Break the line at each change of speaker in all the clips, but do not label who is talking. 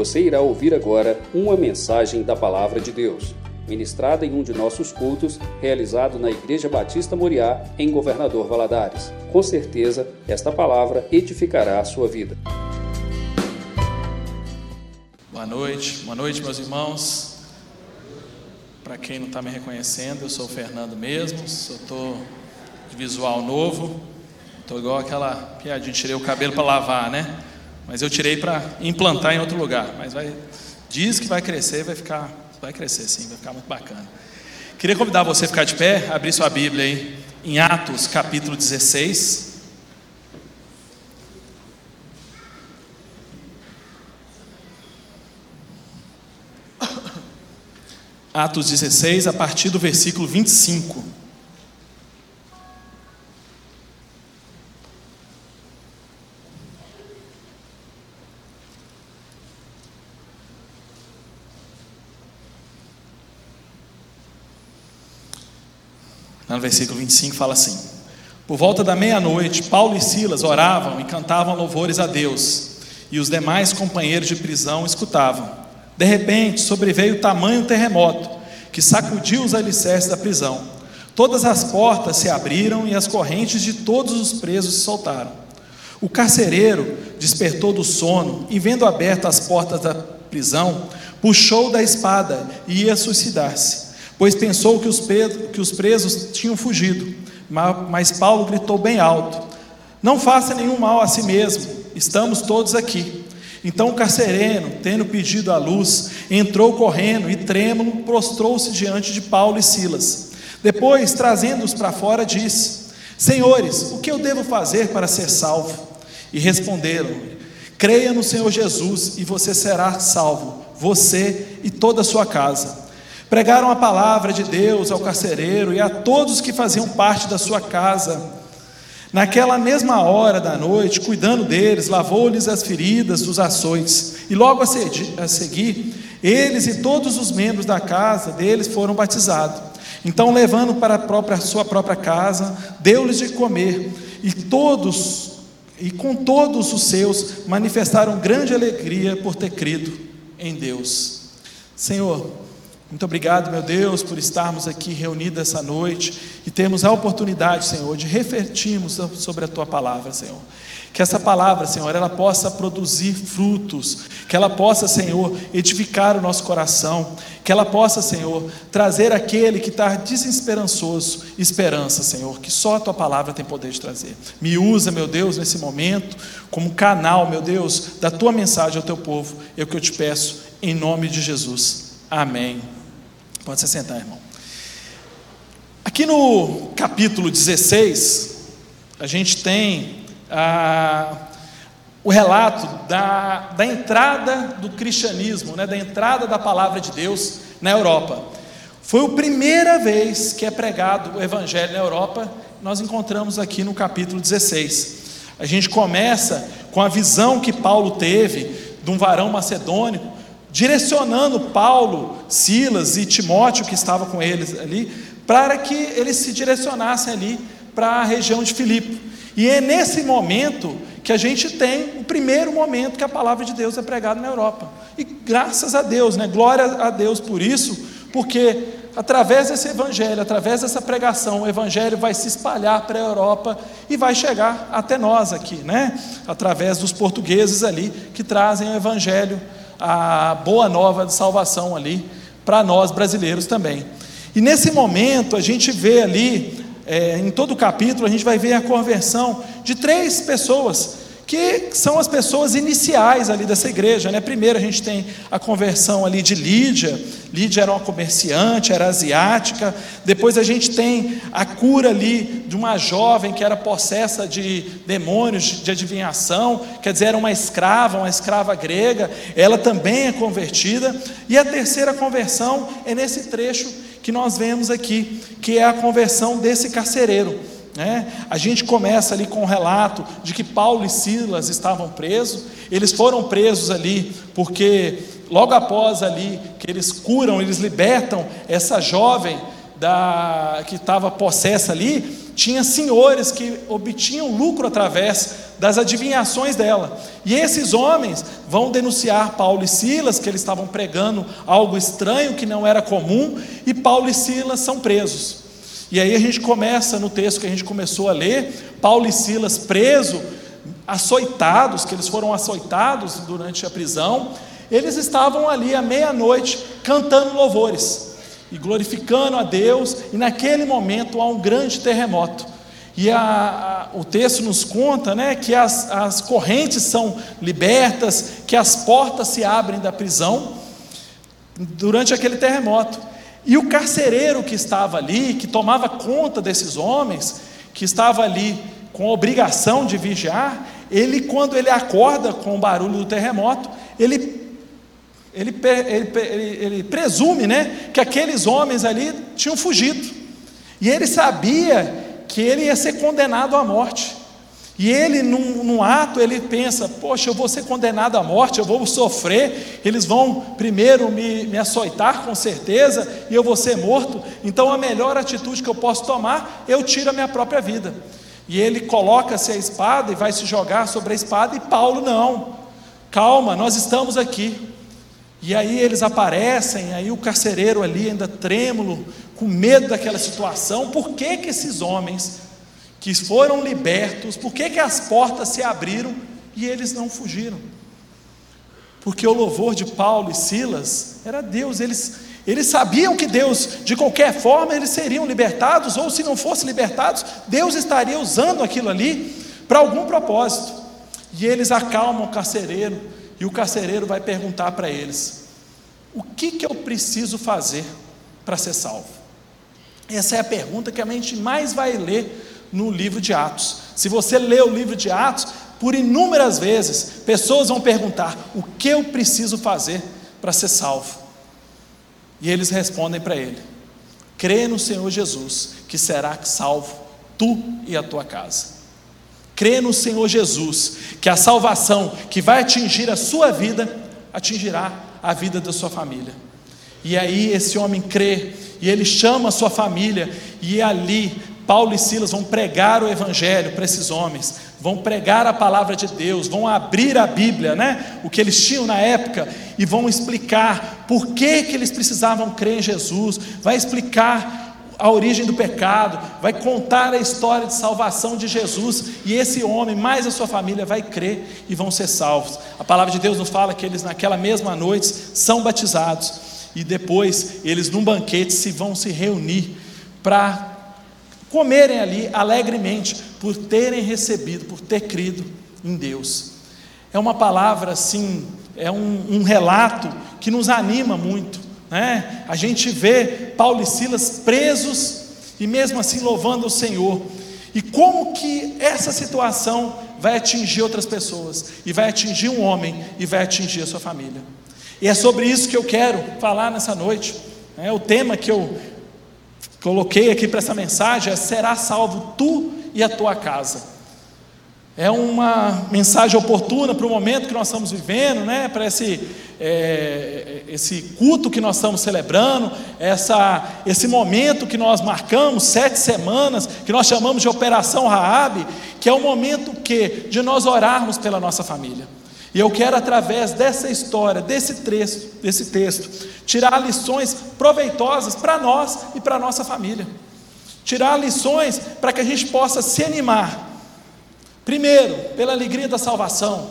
Você irá ouvir agora uma mensagem da Palavra de Deus, ministrada em um de nossos cultos, realizado na Igreja Batista Moriá, em Governador Valadares. Com certeza, esta palavra edificará a sua vida.
Boa noite, boa noite, meus irmãos. Para quem não está me reconhecendo, eu sou o Fernando mesmo, estou de visual novo, estou igual aquela piadinha, tirei o cabelo para lavar, né? Mas eu tirei para implantar em outro lugar. Mas vai, diz que vai crescer, vai ficar, vai crescer sim, vai ficar muito bacana. Queria convidar você a ficar de pé, abrir sua Bíblia aí em Atos capítulo 16. Atos 16, a partir do versículo 25. No versículo 25 fala assim: Por volta da meia-noite, Paulo e Silas oravam e cantavam louvores a Deus, e os demais companheiros de prisão escutavam. De repente, sobreveio tamanho terremoto que sacudiu os alicerces da prisão. Todas as portas se abriram e as correntes de todos os presos se soltaram. O carcereiro despertou do sono e, vendo abertas as portas da prisão, puxou da espada e ia suicidar-se, pois pensou que os, que os presos tinham fugido. Mas Paulo gritou bem alto: Não faça nenhum mal a si mesmo, estamos todos aqui. Então o carcereiro, tendo pedido a luz, entrou correndo e trêmulo, prostrou-se diante de Paulo e Silas. Depois, trazendo-os para fora, disse: Senhores, o que eu devo fazer para ser salvo? E responderam: Creia no Senhor Jesus e você será salvo, você e toda a sua casa. Pregaram a palavra de Deus ao carcereiro e a todos que faziam parte da sua casa. Naquela mesma hora da noite, cuidando deles, lavou-lhes as feridas dos açoites, e logo a seguir, eles e todos os membros da casa deles foram batizados. Então, levando para a própria, sua própria casa, deu-lhes de comer, e todos, e com todos os seus, manifestaram grande alegria por ter crido em Deus. Senhor, muito obrigado, meu Deus, por estarmos aqui reunidos essa noite e termos a oportunidade, Senhor, de refletirmos sobre a tua palavra, Senhor. Que essa palavra, Senhor, ela possa produzir frutos, que ela possa, Senhor, edificar o nosso coração, que ela possa, Senhor, trazer aquele que está desesperançoso esperança, Senhor, que só a tua palavra tem poder de trazer. Me usa, meu Deus, nesse momento, como canal, meu Deus, da tua mensagem ao teu povo, é o que eu te peço, em nome de Jesus. Amém. Pode se sentar, irmão. Aqui no capítulo 16, a gente tem ah, o relato da, da entrada do cristianismo, né, da entrada da palavra de Deus na Europa. Foi a primeira vez que é pregado o evangelho na Europa, nós encontramos aqui no capítulo 16. A gente começa com a visão que Paulo teve de um varão macedônico direcionando Paulo, Silas e Timóteo, que estavam com eles ali, para que eles se direcionassem ali para a região de Filipe. E é nesse momento que a gente tem o primeiro momento que a palavra de Deus é pregada na Europa. E graças a Deus, né? Glória a Deus por isso, porque através desse evangelho, através dessa pregação, o evangelho vai se espalhar para a Europa e vai chegar até nós aqui, né? Através dos portugueses ali que trazem o evangelho a boa nova de salvação ali para nós brasileiros também. E nesse momento a gente vê ali, é, em todo o capítulo, a gente vai ver a conversão de três pessoas que são as pessoas iniciais ali dessa igreja. Né? Primeiro a gente tem a conversão ali de Lídia, Lídia era uma comerciante, era asiática. Depois a gente tem a cura ali de uma jovem que era possessa de demônios de adivinhação, quer dizer, era uma escrava, uma escrava grega, ela também é convertida. E a terceira conversão é nesse trecho que nós vemos aqui, que é a conversão desse carcereiro. Né? A gente começa ali com o um relato de que Paulo e Silas estavam presos, eles foram presos ali porque logo após ali que eles curam, eles libertam essa jovem da, que estava possessa ali, tinha senhores que obtinham lucro através das adivinhações dela. E esses homens vão denunciar Paulo e Silas, que eles estavam pregando algo estranho que não era comum, e Paulo e Silas são presos. E aí a gente começa no texto que a gente começou a ler, Paulo e Silas presos, açoitados, que eles foram açoitados durante a prisão, eles estavam ali à meia-noite cantando louvores e glorificando a Deus, e naquele momento há um grande terremoto. E a, a, o texto nos conta né, que as, as correntes são libertas, que as portas se abrem da prisão durante aquele terremoto. E o carcereiro que estava ali, que tomava conta desses homens, que estava ali com a obrigação de vigiar, ele, quando ele acorda com o barulho do terremoto, ele ele, ele, ele, ele, presume né, que aqueles homens ali tinham fugido. E ele sabia que ele ia ser condenado à morte. E ele, num, num, ato, ele pensa: Poxa, eu vou ser condenado à morte, eu vou sofrer. Eles vão primeiro me, me açoitar, com certeza, e eu vou ser morto. Então, a melhor atitude que eu posso tomar, eu tiro a minha própria vida. E ele coloca-se a espada e vai se jogar sobre a espada, e Paulo não. Calma, nós estamos aqui. E aí eles aparecem, aí o carcereiro ali ainda trêmulo, com medo daquela situação. Por que que esses homens que foram libertos, por que que as portas se abriram e eles não fugiram? Porque o louvor de Paulo e Silas era Deus, eles eles sabiam que Deus, de qualquer forma, eles seriam libertados, ou se não fossem libertados, Deus estaria usando aquilo ali para algum propósito. E eles acalmam o carcereiro, e o carcereiro vai perguntar para eles: o que, que eu preciso fazer para ser salvo? Essa é a pergunta que a gente mais vai ler no livro de Atos. Se você lê o livro de Atos, por inúmeras vezes, pessoas vão perguntar: o que eu preciso fazer para ser salvo? E eles respondem para ele: crê no Senhor Jesus, que será salvo tu e a tua casa crê no Senhor Jesus, que a salvação que vai atingir a sua vida, atingirá a vida da sua família. E aí esse homem crê, e ele chama a sua família, e ali Paulo e Silas vão pregar o evangelho para esses homens, vão pregar a palavra de Deus, vão abrir a Bíblia, né? O que eles tinham na época e vão explicar por que que eles precisavam crer em Jesus, vai explicar a origem do pecado, vai contar a história de salvação de Jesus, e esse homem, mais a sua família, vai crer e vão ser salvos. A palavra de Deus nos fala que eles, naquela mesma noite, são batizados, e depois eles, num banquete, se vão se reunir para comerem ali alegremente, por terem recebido, por ter crido em Deus. É uma palavra assim, é um, um relato que nos anima muito né? A gente vê Paulo e Silas presos e mesmo assim louvando o Senhor. E como que essa situação vai atingir outras pessoas, e vai atingir um homem, e vai atingir a sua família. E é sobre isso que eu quero falar nessa noite. É o tema que eu coloquei aqui para essa mensagem é: será salvo tu e a tua casa. É uma mensagem oportuna para o momento que nós estamos vivendo, né? para esse, é, esse culto que nós estamos celebrando, essa, esse momento que nós marcamos, sete semanas, que nós chamamos de Operação Raab, que é o momento que de nós orarmos pela nossa família. E eu quero, através dessa história, desse texto, desse texto, tirar lições proveitosas para nós e para a nossa família. Tirar lições para que a gente possa se animar Primeiro, pela alegria da salvação,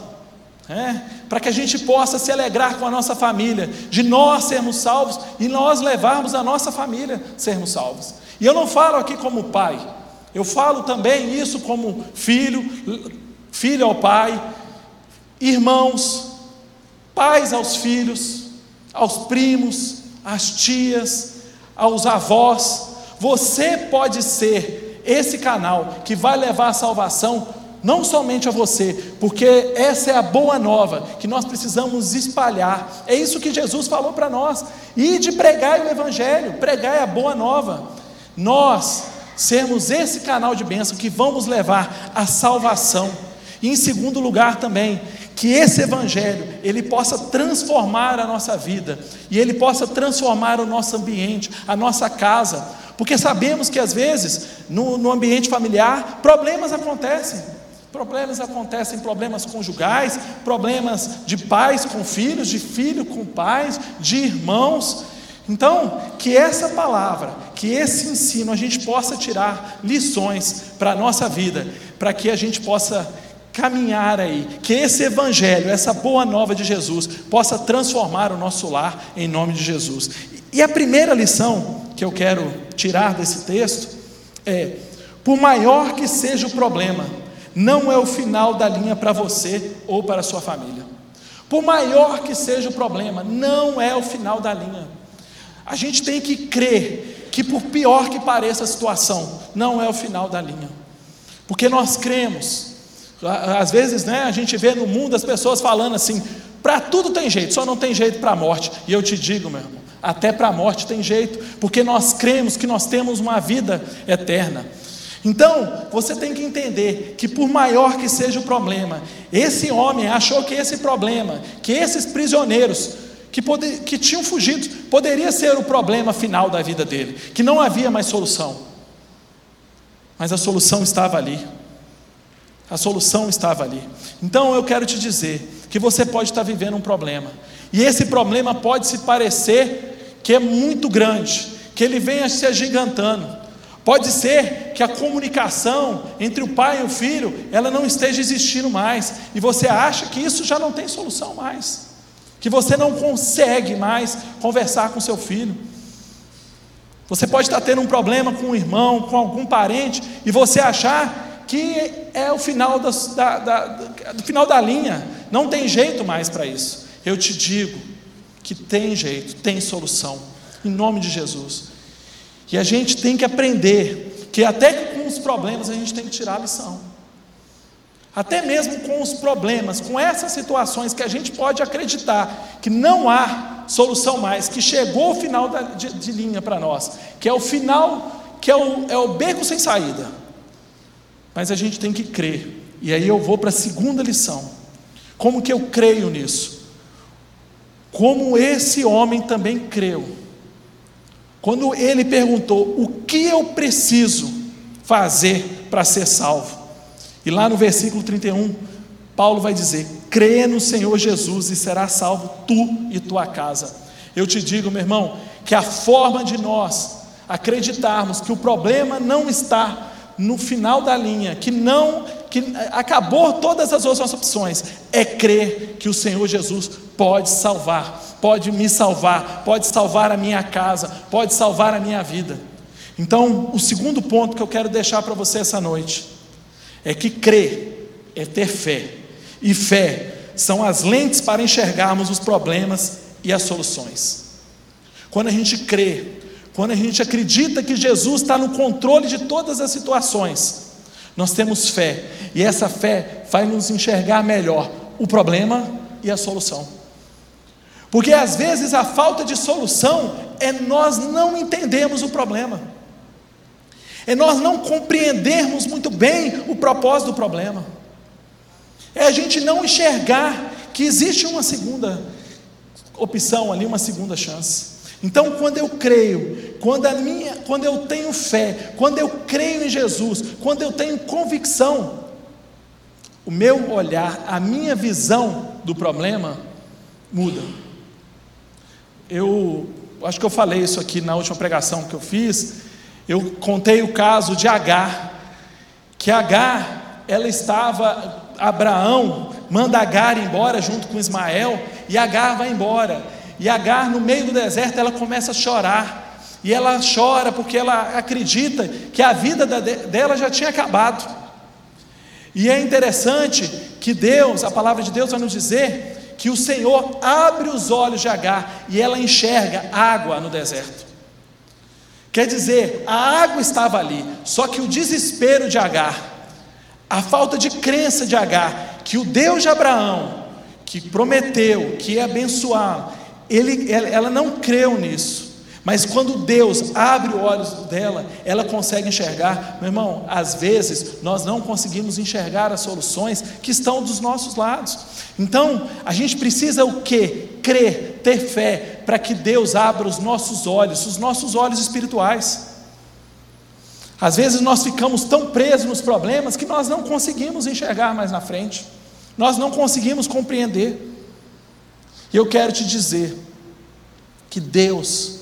é, para que a gente possa se alegrar com a nossa família, de nós sermos salvos e nós levarmos a nossa família sermos salvos. E eu não falo aqui como pai, eu falo também isso como filho, filho ao pai, irmãos, pais aos filhos, aos primos, às tias, aos avós. Você pode ser esse canal que vai levar a salvação não somente a você, porque essa é a boa nova que nós precisamos espalhar. É isso que Jesus falou para nós. E de pregar o Evangelho, pregar a boa nova. Nós sermos esse canal de bênção que vamos levar a salvação. E em segundo lugar também, que esse evangelho ele possa transformar a nossa vida e ele possa transformar o nosso ambiente, a nossa casa, porque sabemos que às vezes no, no ambiente familiar problemas acontecem. Problemas acontecem, problemas conjugais, problemas de pais com filhos, de filho com pais, de irmãos. Então, que essa palavra, que esse ensino a gente possa tirar lições para a nossa vida, para que a gente possa caminhar aí, que esse evangelho, essa boa nova de Jesus, possa transformar o nosso lar em nome de Jesus. E a primeira lição que eu quero tirar desse texto é: por maior que seja o problema, não é o final da linha para você ou para a sua família. Por maior que seja o problema, não é o final da linha. A gente tem que crer que, por pior que pareça a situação, não é o final da linha. Porque nós cremos. Às vezes, né, a gente vê no mundo as pessoas falando assim: para tudo tem jeito, só não tem jeito para a morte. E eu te digo, meu irmão, até para a morte tem jeito, porque nós cremos que nós temos uma vida eterna. Então, você tem que entender que, por maior que seja o problema, esse homem achou que esse problema, que esses prisioneiros que, poder, que tinham fugido, poderia ser o problema final da vida dele, que não havia mais solução. Mas a solução estava ali. A solução estava ali. Então eu quero te dizer que você pode estar vivendo um problema, e esse problema pode se parecer que é muito grande, que ele venha se agigantando. Pode ser que a comunicação entre o pai e o filho, ela não esteja existindo mais, e você acha que isso já não tem solução mais, que você não consegue mais conversar com seu filho. Você pode estar tendo um problema com um irmão, com algum parente, e você achar que é o final da, da, da, do final da linha, não tem jeito mais para isso. Eu te digo que tem jeito, tem solução, em nome de Jesus. E a gente tem que aprender que até com os problemas a gente tem que tirar a lição. Até mesmo com os problemas, com essas situações que a gente pode acreditar que não há solução mais, que chegou o final da, de, de, linha para nós, que é o final, que é o, é o beco sem saída. Mas a gente tem que crer. E aí eu vou para a segunda lição. Como que eu creio nisso? Como esse homem também creu. Quando ele perguntou: O que eu preciso fazer para ser salvo? E lá no versículo 31, Paulo vai dizer: Crê no Senhor Jesus e será salvo tu e tua casa. Eu te digo, meu irmão, que a forma de nós acreditarmos que o problema não está no final da linha, que não que acabou todas as outras opções, é crer que o Senhor Jesus pode salvar, pode me salvar, pode salvar a minha casa, pode salvar a minha vida. Então, o segundo ponto que eu quero deixar para você essa noite é que crer é ter fé, e fé são as lentes para enxergarmos os problemas e as soluções. Quando a gente crê, quando a gente acredita que Jesus está no controle de todas as situações, nós temos fé, e essa fé vai nos enxergar melhor o problema e a solução. Porque às vezes a falta de solução é nós não entendemos o problema, é nós não compreendermos muito bem o propósito do problema, é a gente não enxergar que existe uma segunda opção ali, uma segunda chance. Então, quando eu creio, quando, a minha, quando eu tenho fé, quando eu creio em Jesus, quando eu tenho convicção, o meu olhar, a minha visão do problema muda. Eu acho que eu falei isso aqui na última pregação que eu fiz. Eu contei o caso de Agar, que Agar, ela estava, Abraão manda Agar embora junto com Ismael, e Agar vai embora. E Agar, no meio do deserto, ela começa a chorar. E ela chora porque ela acredita que a vida dela já tinha acabado. E é interessante que Deus, a palavra de Deus vai nos dizer que o Senhor abre os olhos de Agar e ela enxerga água no deserto. Quer dizer, a água estava ali, só que o desespero de Agar, a falta de crença de Agar, que o Deus de Abraão, que prometeu que ia abençoar, ele, ela não creu nisso. Mas quando Deus abre os olhos dela, ela consegue enxergar. Meu irmão, às vezes nós não conseguimos enxergar as soluções que estão dos nossos lados. Então, a gente precisa o que? Crer, ter fé, para que Deus abra os nossos olhos, os nossos olhos espirituais. Às vezes nós ficamos tão presos nos problemas que nós não conseguimos enxergar mais na frente, nós não conseguimos compreender. E eu quero te dizer que Deus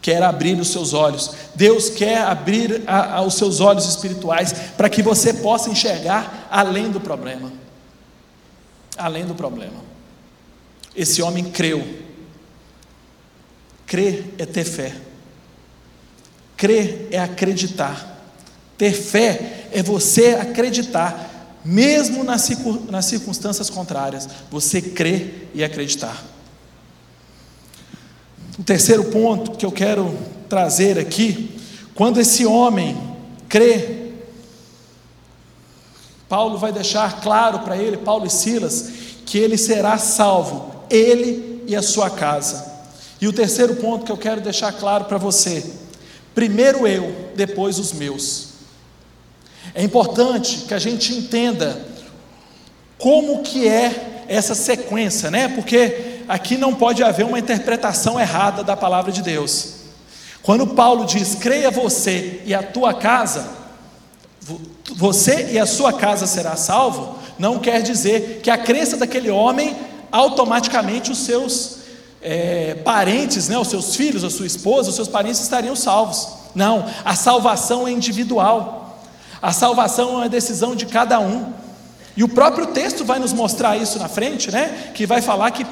quer abrir os seus olhos, Deus quer abrir a, a, os seus olhos espirituais para que você possa enxergar além do problema. Além do problema. Esse homem creu. Crer é ter fé. Crer é acreditar. Ter fé é você acreditar, mesmo nas, circunstâncias contrárias. Você crer e acreditar. O terceiro ponto que eu quero trazer aqui, quando esse homem crê, Paulo vai deixar claro para ele, Paulo e Silas, que ele será salvo, ele e a sua casa. E o terceiro ponto que eu quero deixar claro para você: primeiro eu, depois os meus. É importante que a gente entenda como que é essa sequência, né? Porque aqui não pode haver uma interpretação errada da palavra de Deus. Quando Paulo diz: "Creia você e a tua casa, você e a sua casa será salvo", não quer dizer que a crença daquele homem automaticamente os seus é, parentes, né, os seus filhos, a sua esposa, os seus parentes estariam salvos. Não, a salvação é individual. A salvação é uma decisão de cada um. E o próprio texto vai nos mostrar isso na frente, né? Que vai falar que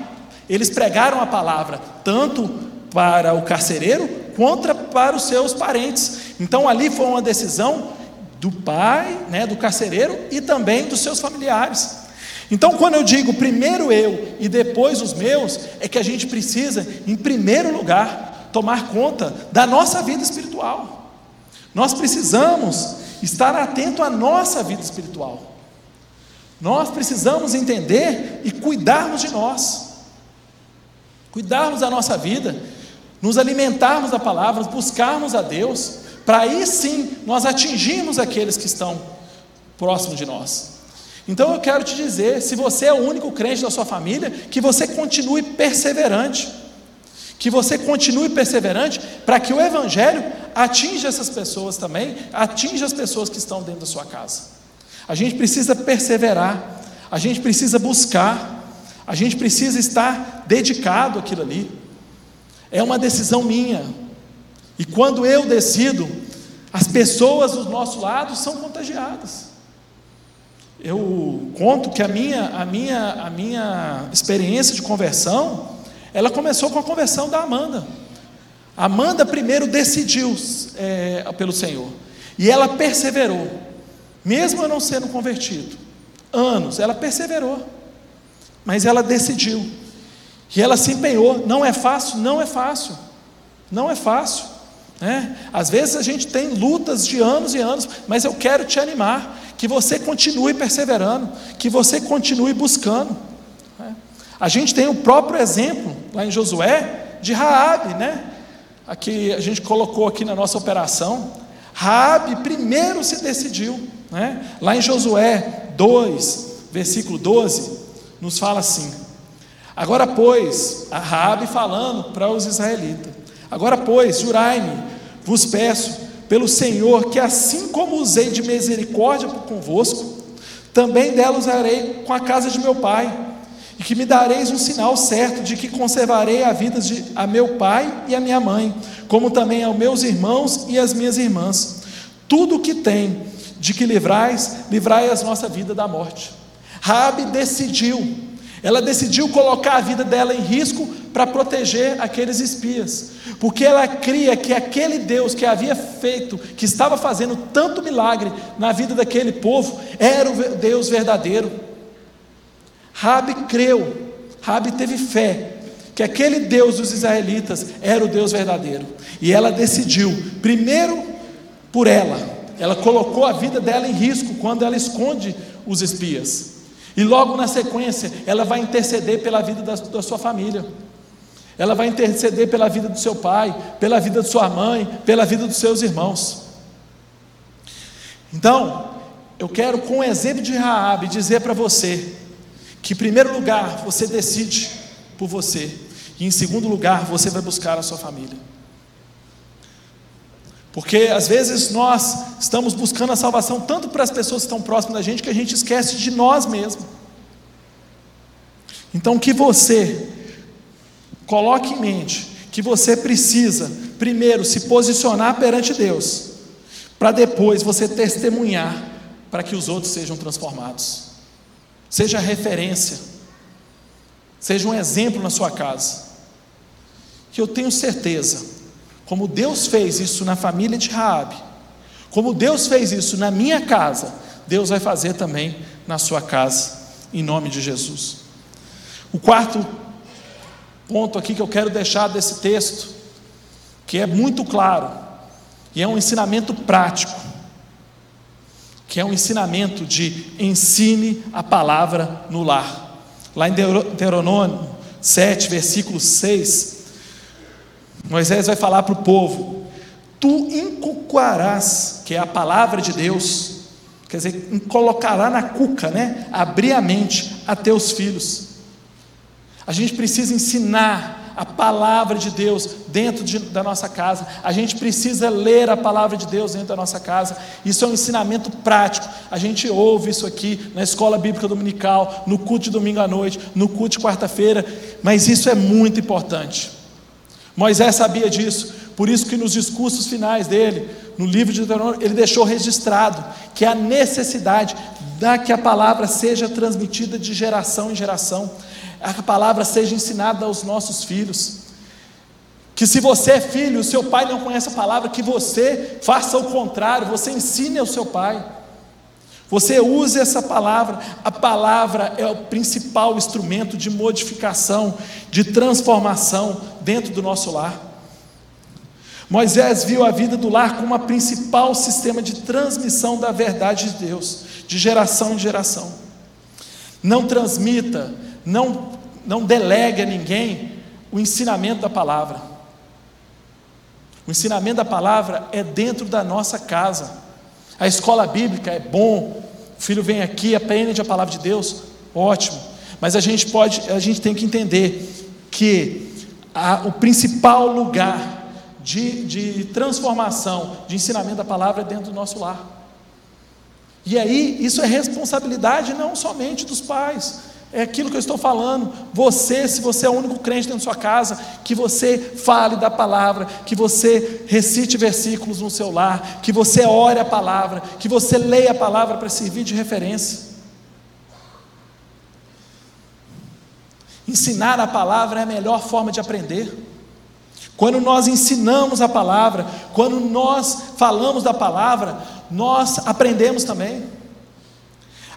eles pregaram a palavra tanto para o carcereiro quanto para os seus parentes. Então ali foi uma decisão do pai, né, do carcereiro e também dos seus familiares. Então, quando eu digo primeiro eu e depois os meus, é que a gente precisa, em primeiro lugar, tomar conta da nossa vida espiritual. Nós precisamos estar atento à nossa vida espiritual. Nós precisamos entender e cuidarmos de nós, cuidarmos da nossa vida, nos alimentarmos da palavra, buscarmos a Deus, para aí sim nós atingirmos aqueles que estão próximos de nós. Então eu quero te dizer, se você é o único crente da sua família, que você continue perseverante. Que você continue perseverante para que o Evangelho atinja essas pessoas também, atinja as pessoas que estão dentro da sua casa. A gente precisa perseverar, a gente precisa buscar, a gente precisa estar dedicado àquilo ali. É uma decisão minha. E quando eu decido, as pessoas do nosso lado são contagiadas. Eu conto que a minha, a minha, a minha experiência de conversão, ela começou com a conversão da Amanda. Amanda primeiro decidiu é, pelo Senhor e ela perseverou. Mesmo eu não sendo convertido, anos, ela perseverou, mas ela decidiu, e ela se empenhou. Não é fácil? Não é fácil, não é fácil. Né? Às vezes a gente tem lutas de anos e anos, mas eu quero te animar, que você continue perseverando, que você continue buscando. Né? A gente tem o próprio exemplo lá em Josué de Raabe, né? Aqui a gente colocou aqui na nossa operação. Raabe primeiro se decidiu. Né? Lá em Josué 2, versículo 12, nos fala assim: Agora, pois, a Raabe falando para os israelitas: Agora, pois, jurai-me, vos peço, pelo Senhor, que assim como usei de misericórdia convosco, também dela usarei com a casa de meu pai, e que me dareis um sinal certo de que conservarei a vida de a meu pai e a minha mãe, como também aos meus irmãos e as minhas irmãs. Tudo o que tem de que livrais, livrai a nossa vida da morte. Rabi decidiu, ela decidiu colocar a vida dela em risco para proteger aqueles espias, porque ela cria que aquele Deus que havia feito, que estava fazendo tanto milagre na vida daquele povo, era o Deus verdadeiro. Rabi creu, Rabi teve fé que aquele Deus dos israelitas era o Deus verdadeiro, e ela decidiu, primeiro por ela, ela colocou a vida dela em risco quando ela esconde os espias. E logo na sequência, ela vai interceder pela vida da, da sua família. Ela vai interceder pela vida do seu pai, pela vida de sua mãe, pela vida dos seus irmãos. Então, eu quero, com o exemplo de Raabe, dizer para você que, em primeiro lugar, você decide por você, e em segundo lugar, você vai buscar a sua família. Porque às vezes nós estamos buscando a salvação tanto para as pessoas que estão próximas da gente que a gente esquece de nós mesmos. Então que você coloque em mente que você precisa primeiro se posicionar perante Deus, para depois você testemunhar para que os outros sejam transformados. Seja referência, seja um exemplo na sua casa. Que eu tenho certeza, como Deus fez isso na família de Raabe, como Deus fez isso na minha casa, Deus vai fazer também na sua casa, em nome de Jesus. O quarto ponto aqui que eu quero deixar desse texto, que é muito claro, e é um ensinamento prático, que é um ensinamento de ensine a palavra no lar. Lá em Deuteronômio 7, versículo 6, Moisés vai falar para o povo: Tu inculcarás, que é a palavra de Deus, quer dizer, colocará na cuca, né? Abrir a mente a teus filhos. A gente precisa ensinar a palavra de Deus dentro de, da nossa casa. A gente precisa ler a palavra de Deus dentro da nossa casa. Isso é um ensinamento prático. A gente ouve isso aqui na escola bíblica dominical, no culto de domingo à noite, no culto de quarta-feira, mas isso é muito importante. Moisés sabia disso, por isso que nos discursos finais dele, no livro de Deuteronômio, ele deixou registrado que a necessidade da que a palavra seja transmitida de geração em geração a palavra seja ensinada aos nossos filhos. Que se você é filho, o seu pai não conhece a palavra, que você faça o contrário, você ensine ao seu pai. Você use essa palavra, a palavra é o principal instrumento de modificação, de transformação dentro do nosso lar. Moisés viu a vida do lar como a principal sistema de transmissão da verdade de Deus, de geração em geração. Não transmita não, não delegue a ninguém o ensinamento da palavra. O ensinamento da palavra é dentro da nossa casa. A escola bíblica é bom, o filho vem aqui, aprende a palavra de Deus, ótimo. Mas a gente pode, a gente tem que entender que a, o principal lugar de, de transformação, de ensinamento da palavra é dentro do nosso lar. E aí, isso é responsabilidade não somente dos pais, é aquilo que eu estou falando. Você, se você é o único crente dentro da sua casa, que você fale da palavra, que você recite versículos no seu lar, que você ore a palavra, que você leia a palavra para servir de referência. Ensinar a palavra é a melhor forma de aprender. Quando nós ensinamos a palavra, quando nós falamos da palavra, nós aprendemos também.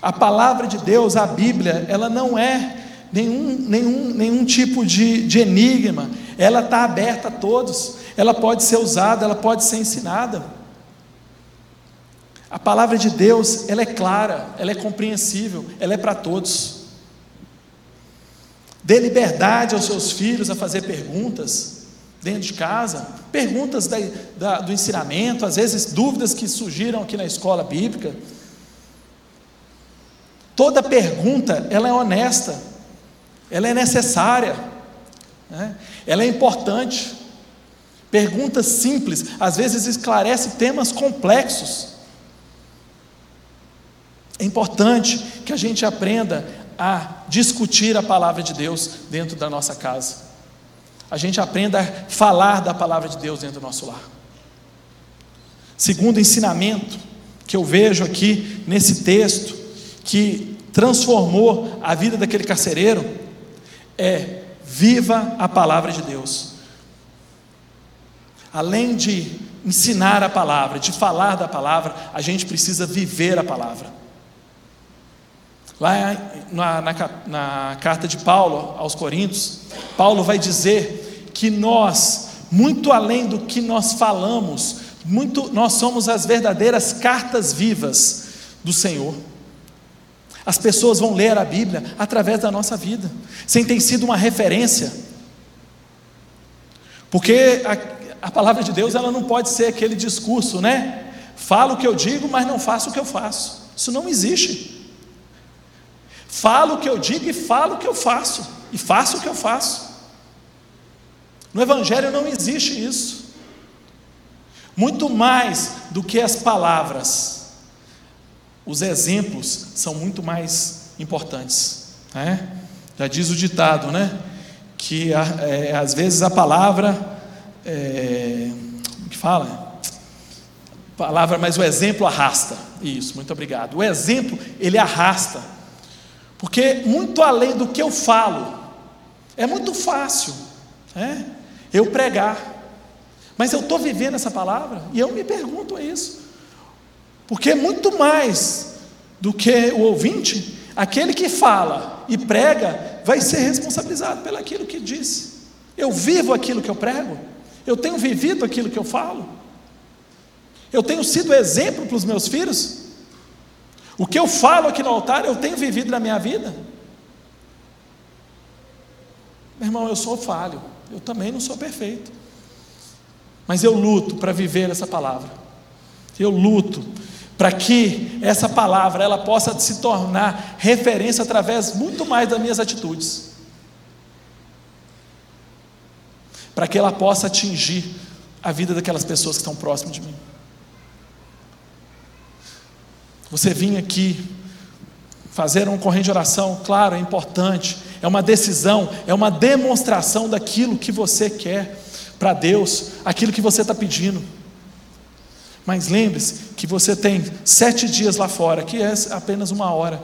A palavra de Deus, a Bíblia, ela não é nenhum, nenhum, nenhum tipo de, de enigma, ela está aberta a todos, ela pode ser usada, ela pode ser ensinada. A palavra de Deus, ela é clara, ela é compreensível, ela é para todos. Dê liberdade aos seus filhos a fazer perguntas dentro de casa, perguntas da, da, do ensinamento, às vezes dúvidas que surgiram aqui na escola bíblica. Toda pergunta, ela é honesta, ela é necessária, né? ela é importante. Perguntas simples, às vezes esclarece temas complexos. É importante que a gente aprenda a discutir a palavra de Deus dentro da nossa casa. A gente aprenda a falar da palavra de Deus dentro do nosso lar. Segundo ensinamento que eu vejo aqui nesse texto, que transformou a vida daquele carcereiro é viva a palavra de Deus. Além de ensinar a palavra, de falar da palavra, a gente precisa viver a palavra. Lá na, na, na, carta de Paulo aos Coríntios, Paulo vai dizer que nós, muito além do que nós falamos, muito, nós somos as verdadeiras cartas vivas do Senhor. As pessoas vão ler a Bíblia através da nossa vida. Sem ter sido uma referência. Porque a, a palavra de Deus ela não pode ser aquele discurso, né? Falo o que eu digo, mas não faço o que eu faço. Isso não existe. Falo o que eu digo e falo o que eu faço. E faço o que eu faço. No Evangelho não existe isso. Muito mais do que as palavras, os exemplos são muito mais importantes. Né? Já diz o ditado, né? Que é, às vezes a palavra, é, que fala? Palavra, mas o exemplo arrasta. Isso, muito obrigado. O exemplo, ele arrasta. Porque muito além do que eu falo, é muito fácil é, eu pregar. Mas eu estou vivendo essa palavra e eu me pergunto isso. Porque muito mais do que o ouvinte, aquele que fala e prega vai ser responsabilizado pelo aquilo que disse. Eu vivo aquilo que eu prego, eu tenho vivido aquilo que eu falo, eu tenho sido exemplo para os meus filhos. O que eu falo aqui no altar, eu tenho vivido na minha vida. Meu irmão, eu sou falho, eu também não sou perfeito. Mas eu luto para viver essa palavra. Eu luto para que essa palavra ela possa se tornar referência através muito mais das minhas atitudes. Para que ela possa atingir a vida daquelas pessoas que estão próximas de mim. Você vir aqui fazer uma corrente de oração, claro, é importante, é uma decisão, é uma demonstração daquilo que você quer para Deus aquilo que você está pedindo. Mas lembre-se que você tem sete dias lá fora, que é apenas uma hora.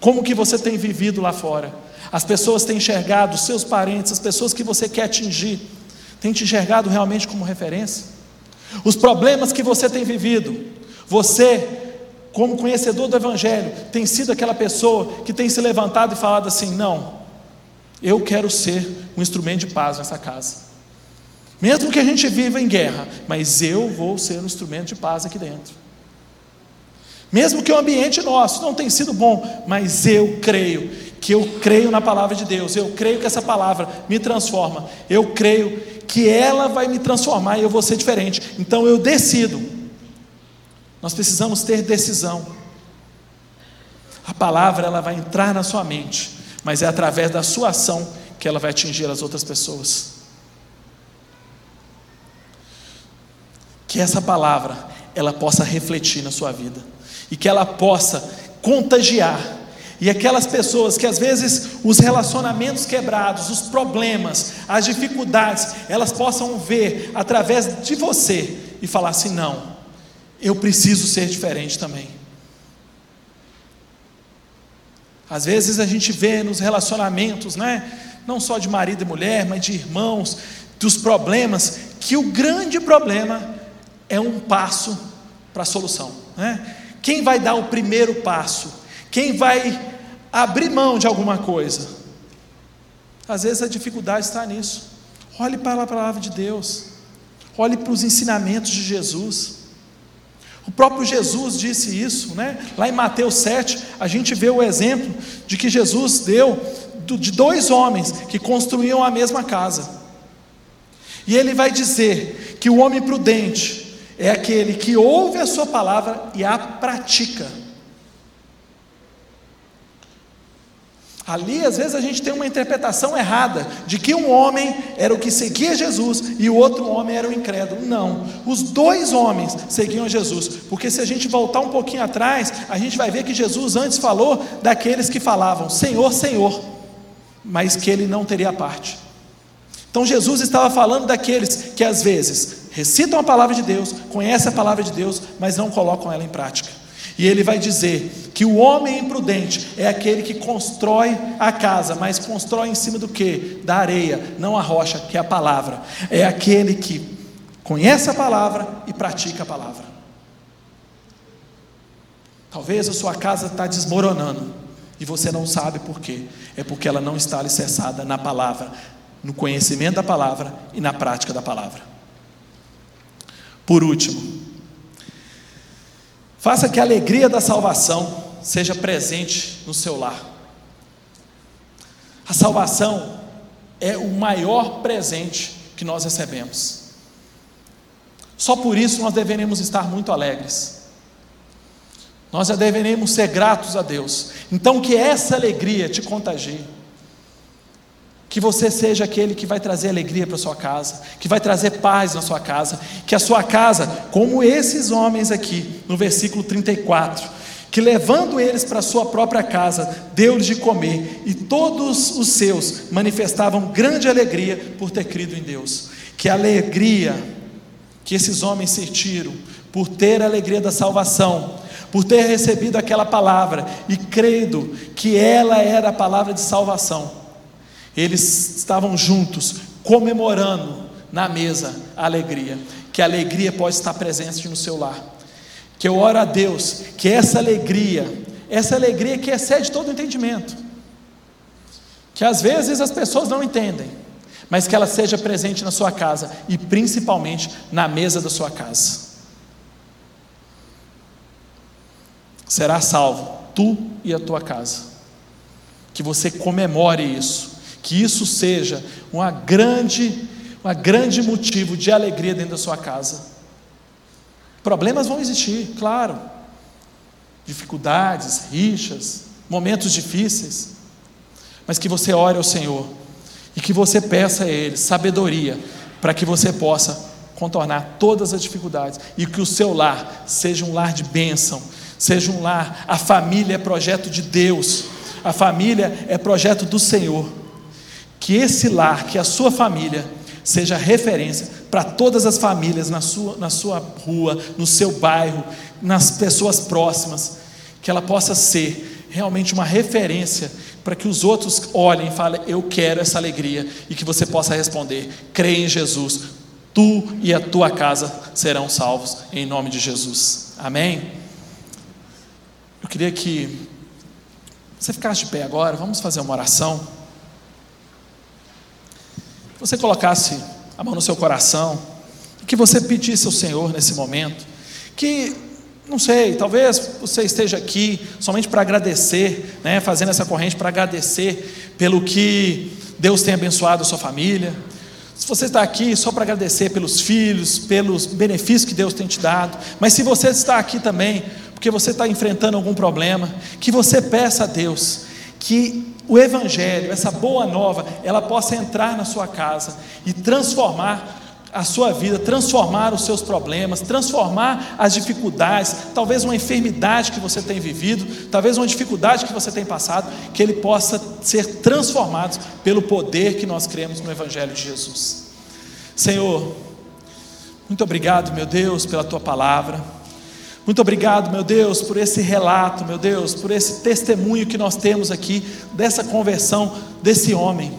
Como que você tem vivido lá fora? As pessoas têm enxergado, seus parentes, as pessoas que você quer atingir, têm te enxergado realmente como referência? Os problemas que você tem vivido, você, como conhecedor do Evangelho, tem sido aquela pessoa que tem se levantado e falado assim: não, eu quero ser um instrumento de paz nessa casa. Mesmo que a gente viva em guerra, mas eu vou ser um instrumento de paz aqui dentro. Mesmo que o ambiente nosso não tenha sido bom, mas eu creio que eu creio na palavra de Deus, eu creio que essa palavra me transforma, eu creio que ela vai me transformar e eu vou ser diferente. Então eu decido. Nós precisamos ter decisão. A palavra ela vai entrar na sua mente, mas é através da sua ação que ela vai atingir as outras pessoas. Que essa palavra ela possa refletir na sua vida e que ela possa contagiar e aquelas pessoas que às vezes os relacionamentos quebrados, os problemas, as dificuldades, elas possam ver através de você e falar assim: não, eu preciso ser diferente também. Às vezes a gente vê nos relacionamentos, né, não só de marido e mulher, mas de irmãos, dos problemas, que o grande problema é um passo para a solução. Né? Quem vai dar o primeiro passo? Quem vai abrir mão de alguma coisa? Às vezes a dificuldade está nisso. Olhe para a palavra de Deus, olhe para os ensinamentos de Jesus. O próprio Jesus disse isso, né? Lá em Mateus 7, a gente vê o exemplo de que Jesus deu de dois homens que construíam a mesma casa. E ele vai dizer que o homem prudente, é aquele que ouve a sua palavra e a pratica. Ali, às vezes, a gente tem uma interpretação errada de que um homem era o que seguia Jesus e o outro homem era o incrédulo. Não, os dois homens seguiam Jesus, porque se a gente voltar um pouquinho atrás, a gente vai ver que Jesus antes falou daqueles que falavam Senhor, Senhor, mas que ele não teria parte. Então, Jesus estava falando daqueles que às vezes recitam a palavra de Deus, conhecem a palavra de Deus, mas não colocam ela em prática. E ele vai dizer que o homem imprudente é aquele que constrói a casa, mas constrói em cima do que? Da areia, não a rocha, que é a palavra. É aquele que conhece a palavra e pratica a palavra. Talvez a sua casa está desmoronando e você não sabe por quê. É porque ela não está alicerçada na palavra, no conhecimento da palavra e na prática da palavra. Por último, faça que a alegria da salvação seja presente no seu lar. A salvação é o maior presente que nós recebemos. Só por isso nós deveremos estar muito alegres. Nós já deveremos ser gratos a Deus. Então, que essa alegria te contagie. Que você seja aquele que vai trazer alegria para sua casa, que vai trazer paz na sua casa, que a sua casa, como esses homens aqui, no versículo 34, que levando eles para sua própria casa, deu-lhes de comer, e todos os seus manifestavam grande alegria por ter crido em Deus. Que alegria que esses homens sentiram por ter a alegria da salvação, por ter recebido aquela palavra e credo que ela era a palavra de salvação, eles estavam juntos, comemorando na mesa a alegria, que a alegria pode estar presente no seu lar. Que eu oro a Deus que essa alegria, essa alegria que excede todo entendimento, que às vezes as pessoas não entendem, mas que ela seja presente na sua casa e principalmente na mesa da sua casa. será salvo, tu e a tua casa. Que você comemore isso, que isso seja uma grande, uma grande motivo de alegria dentro da sua casa. Problemas vão existir, claro. Dificuldades, rixas, momentos difíceis. Mas que você ore ao Senhor e que você peça a Ele sabedoria para que você possa contornar todas as dificuldades e que o seu lar seja um lar de bênção, seja um lar. A família é projeto de Deus, a família é projeto do Senhor. Que esse lar, que a sua família, seja referência para todas as famílias na sua, na sua rua, no seu bairro, nas pessoas próximas, que ela possa ser realmente uma referência para que os outros olhem e falem: Eu quero essa alegria, e que você possa responder: Creia em Jesus, tu e a tua casa serão salvos, em nome de Jesus. Amém? Eu queria que você ficasse de pé agora, vamos fazer uma oração. Você colocasse a mão no seu coração, que você pedisse ao Senhor nesse momento, que, não sei, talvez você esteja aqui somente para agradecer, né, fazendo essa corrente para agradecer pelo que Deus tem abençoado a sua família. Se você está aqui só para agradecer pelos filhos, pelos benefícios que Deus tem te dado, mas se você está aqui também porque você está enfrentando algum problema, que você peça a Deus que o Evangelho, essa boa nova, ela possa entrar na sua casa e transformar a sua vida, transformar os seus problemas, transformar as dificuldades, talvez uma enfermidade que você tem vivido, talvez uma dificuldade que você tem passado, que ele possa ser transformado pelo poder que nós cremos no Evangelho de Jesus. Senhor, muito obrigado, meu Deus, pela tua palavra. Muito obrigado, meu Deus, por esse relato, meu Deus, por esse testemunho que nós temos aqui dessa conversão desse homem.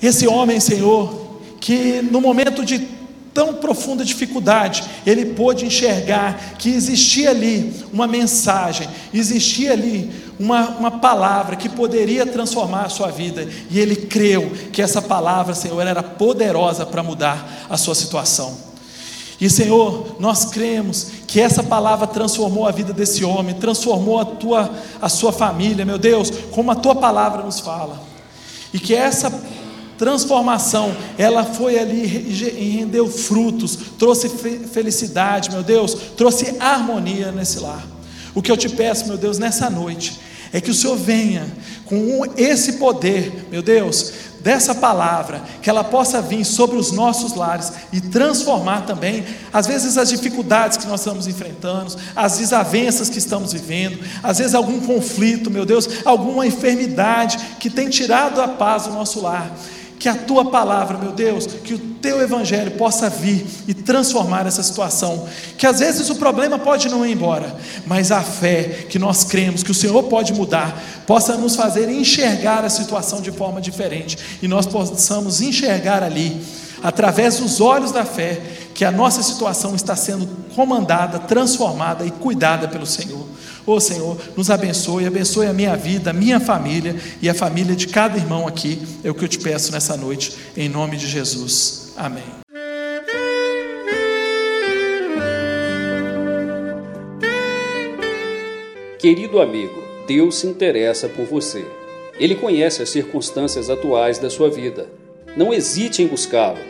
Esse homem, Senhor, que no momento de tão profunda dificuldade, ele pôde enxergar que existia ali uma mensagem, existia ali uma, uma palavra que poderia transformar a sua vida, e ele creu que essa palavra, Senhor, era poderosa para mudar a sua situação. E Senhor, nós cremos que essa palavra transformou a vida desse homem, transformou a tua a sua família, meu Deus, como a tua palavra nos fala. E que essa transformação, ela foi ali e rendeu frutos, trouxe felicidade, meu Deus, trouxe harmonia nesse lar. O que eu te peço, meu Deus, nessa noite, é que o Senhor venha com esse poder, meu Deus, dessa palavra, que ela possa vir sobre os nossos lares e transformar também, às vezes, as dificuldades que nós estamos enfrentando, as desavenças que estamos vivendo, às vezes, algum conflito, meu Deus, alguma enfermidade que tem tirado a paz do nosso lar que a tua palavra, meu Deus, que o teu evangelho possa vir e transformar essa situação. Que às vezes o problema pode não ir embora, mas a fé que nós cremos que o Senhor pode mudar, possa nos fazer enxergar a situação de forma diferente e nós possamos enxergar ali, através dos olhos da fé, que a nossa situação está sendo comandada, transformada e cuidada pelo Senhor. Ô oh, Senhor, nos abençoe, abençoe a minha vida, a minha família e a família de cada irmão aqui. É o que eu te peço nessa noite, em nome de Jesus. Amém.
Querido amigo, Deus se interessa por você. Ele conhece as circunstâncias atuais da sua vida. Não hesite em buscá-lo.